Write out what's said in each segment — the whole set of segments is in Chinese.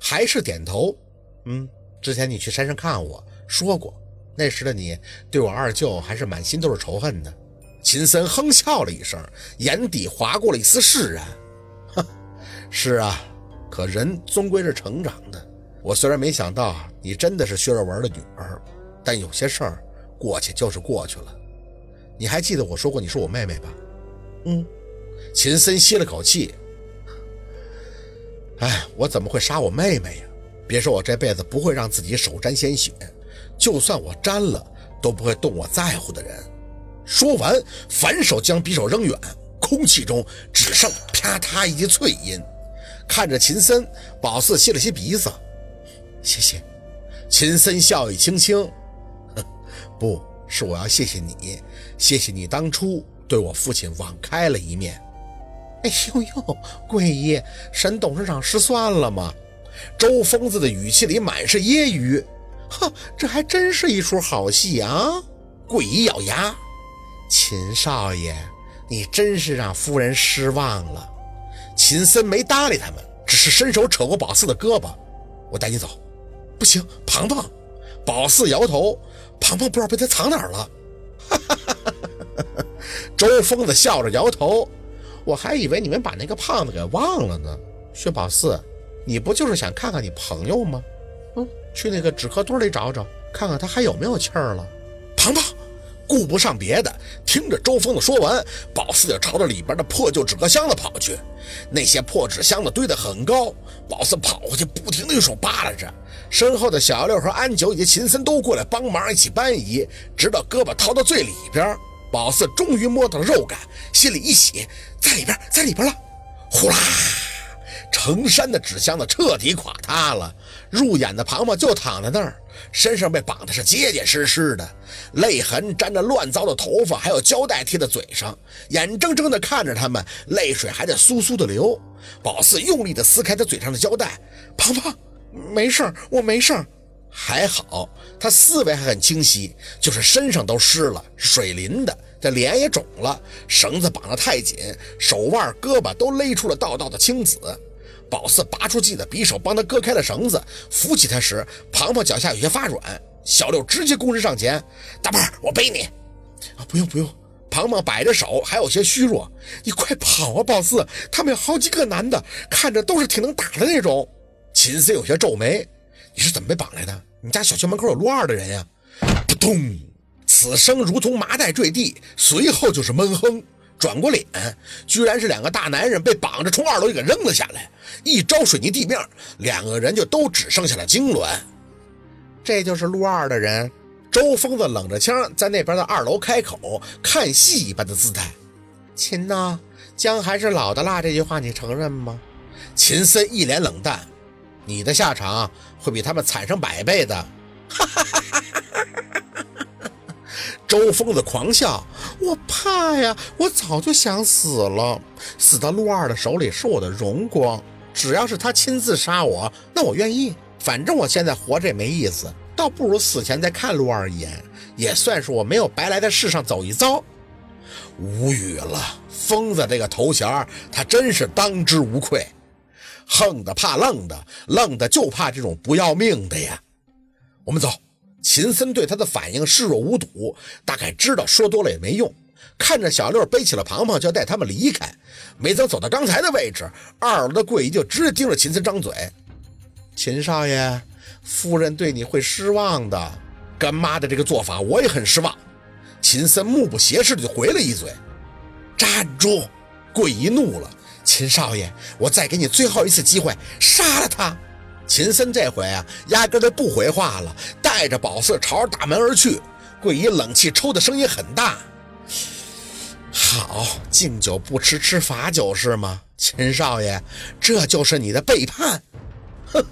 还是点头。嗯，之前你去山上看我说过，那时的你对我二舅还是满心都是仇恨的。秦森哼笑了一声，眼底划过了一丝释然。哼，是啊，可人终归是成长的。我虽然没想到你真的是薛若文的女儿，但有些事儿过去就是过去了。你还记得我说过你是我妹妹吧？嗯。秦森吸了口气。哎，我怎么会杀我妹妹呀？别说我这辈子不会让自己手沾鲜血，就算我沾了，都不会动我在乎的人。说完，反手将匕首扔远，空气中只剩啪嗒一脆音。看着秦森，宝四吸了吸鼻子，谢谢。秦森笑意轻轻，哼，不是我要谢谢你，谢谢你当初对我父亲网开了一面。哎呦呦，桂姨，沈董事长失算了吗？周疯子的语气里满是揶揄。哼，这还真是一出好戏啊！桂姨咬牙。秦少爷，你真是让夫人失望了。秦森没搭理他们，只是伸手扯过宝四的胳膊：“我带你走。”不行，庞庞。宝四摇头，庞庞不知道被他藏哪儿了。哈哈哈哈哈！周疯子笑着摇头：“我还以为你们把那个胖子给忘了呢。”薛宝四，你不就是想看看你朋友吗？嗯，去那个纸壳堆里找找，看看他还有没有气儿了。庞庞。顾不上别的，听着周峰的说完，宝四就朝着里边的破旧纸壳箱子跑去。那些破纸箱子堆得很高，宝四跑过去，不停的用手扒拉着。身后的小六和安九以及秦森都过来帮忙，一起搬移，直到胳膊掏到最里边，宝四终于摸到了肉感，心里一喜，在里边，在里边了。呼啦，成山的纸箱子彻底垮塌了。入眼的庞庞就躺在那儿。身上被绑的是结结实实的，泪痕沾着乱糟的头发，还有胶带贴在嘴上，眼睁睁地看着他们，泪水还在簌簌地流。宝四用力地撕开他嘴上的胶带，庞庞，没事，我没事儿，还好。他思维还很清晰，就是身上都湿了，水淋的，这脸也肿了，绳子绑得太紧，手腕、胳膊都勒出了道道的青紫。宝四拔出自己的匕首，帮他割开了绳子，扶起他时，庞庞脚下有些发软。小六直接躬身上前：“大胖，我背你。”“啊，不用不用。”庞庞摆着手，还有些虚弱。“你快跑啊，宝四！他们有好几个男的，看着都是挺能打的那种。”秦森有些皱眉：“你是怎么被绑来的？你家小区门口有陆二的人呀？”扑通，此声如同麻袋坠地，随后就是闷哼。转过脸，居然是两个大男人被绑着从二楼给扔了下来，一招水泥地面，两个人就都只剩下了痉挛。这就是陆二的人。周疯子冷着枪在那边的二楼开口，看戏一般的姿态。秦呐，姜还是老的辣，这句话你承认吗？秦森一脸冷淡，你的下场会比他们惨上百倍的。哈哈哈哈哈！周疯子狂笑：“我怕呀，我早就想死了。死到陆二的手里是我的荣光。只要是他亲自杀我，那我愿意。反正我现在活着也没意思，倒不如死前再看陆二一眼，也算是我没有白来在世上走一遭。”无语了，疯子这个头衔他真是当之无愧。横的怕愣的，愣的就怕这种不要命的呀。我们走。秦森对他的反应视若无睹，大概知道说多了也没用。看着小六背起了庞庞，就要带他们离开。没走走到刚才的位置，二楼的桂姨就直接盯着秦森张嘴：“秦少爷，夫人对你会失望的。”干妈的这个做法我也很失望。秦森目不斜视的就回了一嘴：“站住！”桂姨怒了：“秦少爷，我再给你最后一次机会，杀了他！”秦森这回啊，压根就不回话了，带着宝四朝着大门而去。桂姨冷气抽的声音很大。好，敬酒不吃吃罚酒是吗？秦少爷，这就是你的背叛。哼！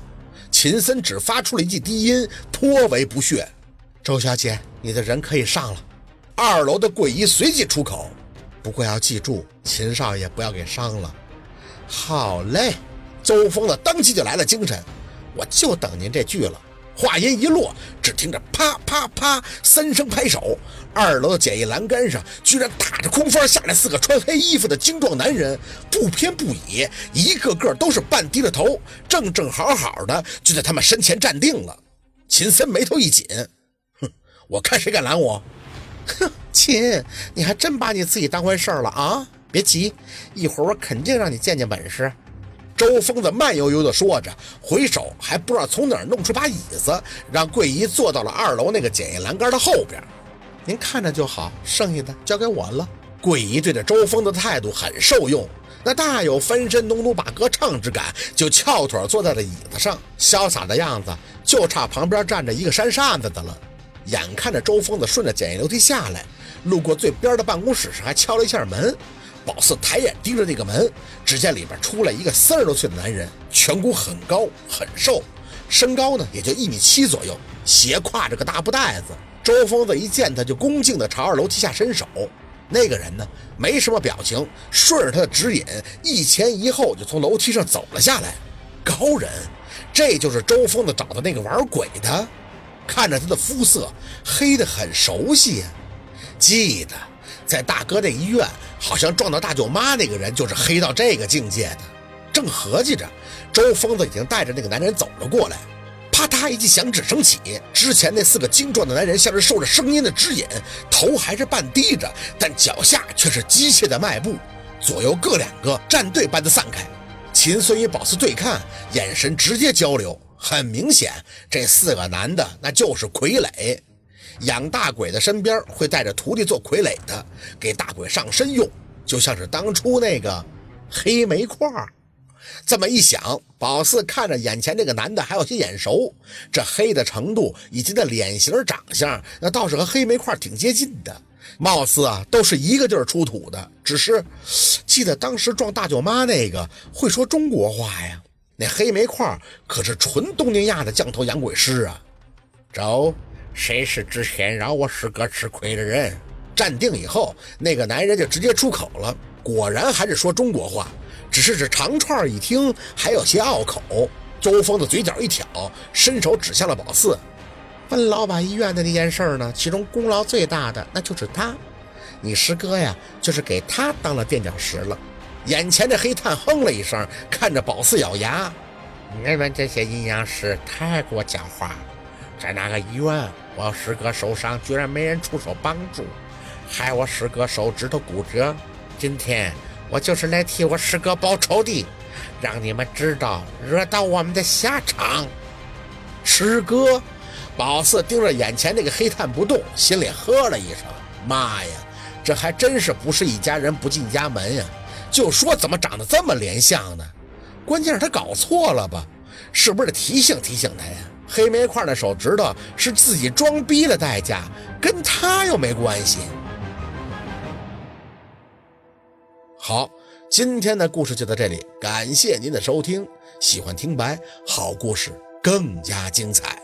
秦森只发出了一句低音，颇为不屑。周小姐，你的人可以上了。二楼的桂姨随即出口。不过要记住，秦少爷不要给伤了。好嘞。周峰子当即就来了精神。我就等您这句了，话音一落，只听着啪啪啪三声拍手，二楼的简易栏杆上居然打着空翻下来四个穿黑衣服的精壮男人，不偏不倚，一个个都是半低着头，正正好好的就在他们身前站定了。秦森眉头一紧，哼，我看谁敢拦我！哼，秦，你还真把你自己当回事了啊！别急，一会儿我肯定让你见见本事。周疯子慢悠悠地说着，回首还不知道从哪儿弄出把椅子，让桂姨坐到了二楼那个检验栏杆的后边。您看着就好，剩下的交给我了。桂姨对着周疯的态度很受用，那大有翻身农奴把歌唱之感，就翘腿坐在了椅子上，潇洒的样子，就差旁边站着一个扇扇子的了。眼看着周疯子顺着检验楼梯下来，路过最边的办公室时，还敲了一下门。宝四抬眼盯着那个门，只见里边出来一个三十多岁的男人，颧骨很高很瘦，身高呢也就一米七左右，斜挎着个大布袋子。周疯子一见他就恭敬地朝二楼梯下伸手。那个人呢没什么表情，顺着他的指引，一前一后就从楼梯上走了下来。高人，这就是周疯子找的那个玩鬼的。看着他的肤色黑得很熟悉呀，记得。在大哥那医院，好像撞到大舅妈那个人就是黑到这个境界的。正合计着，周疯子已经带着那个男人走了过来。啪嗒一记响指声起，之前那四个精壮的男人像是受着声音的指引，头还是半低着，但脚下却是机械的迈步，左右各两个战队般的散开。秦孙与宝四对看，眼神直接交流，很明显，这四个男的那就是傀儡。养大鬼的身边会带着徒弟做傀儡的，给大鬼上身用，就像是当初那个黑煤块。这么一想，宝四看着眼前这个男的还有些眼熟，这黑的程度以及那脸型长相，那倒是和黑煤块挺接近的，貌似啊都是一个地儿出土的。只是记得当时撞大舅妈那个会说中国话呀，那黑煤块可是纯东南亚的降头养鬼师啊，走。谁是之前让我师哥吃亏的人？站定以后，那个男人就直接出口了，果然还是说中国话，只是这长串一听还有些拗口。周峰的嘴角一挑，伸手指向了宝四：“分老板医院的那件事呢，其中功劳最大的那就是他，你师哥呀，就是给他当了垫脚石了。”眼前的黑炭哼了一声，看着宝四咬牙：“你们这些阴阳师太过狡猾，在那个医院。”我师哥受伤，居然没人出手帮助，害我师哥手指头骨折。今天我就是来替我师哥报仇的，让你们知道惹到我们的下场。师哥，宝四盯着眼前那个黑炭不动，心里呵了一声：“妈呀，这还真是不是一家人不进家门呀！就说怎么长得这么连相呢？关键是他搞错了吧？是不是得提醒提醒他呀？”黑煤块的手指头是自己装逼的代价，跟他又没关系。好，今天的故事就到这里，感谢您的收听。喜欢听白，好故事更加精彩。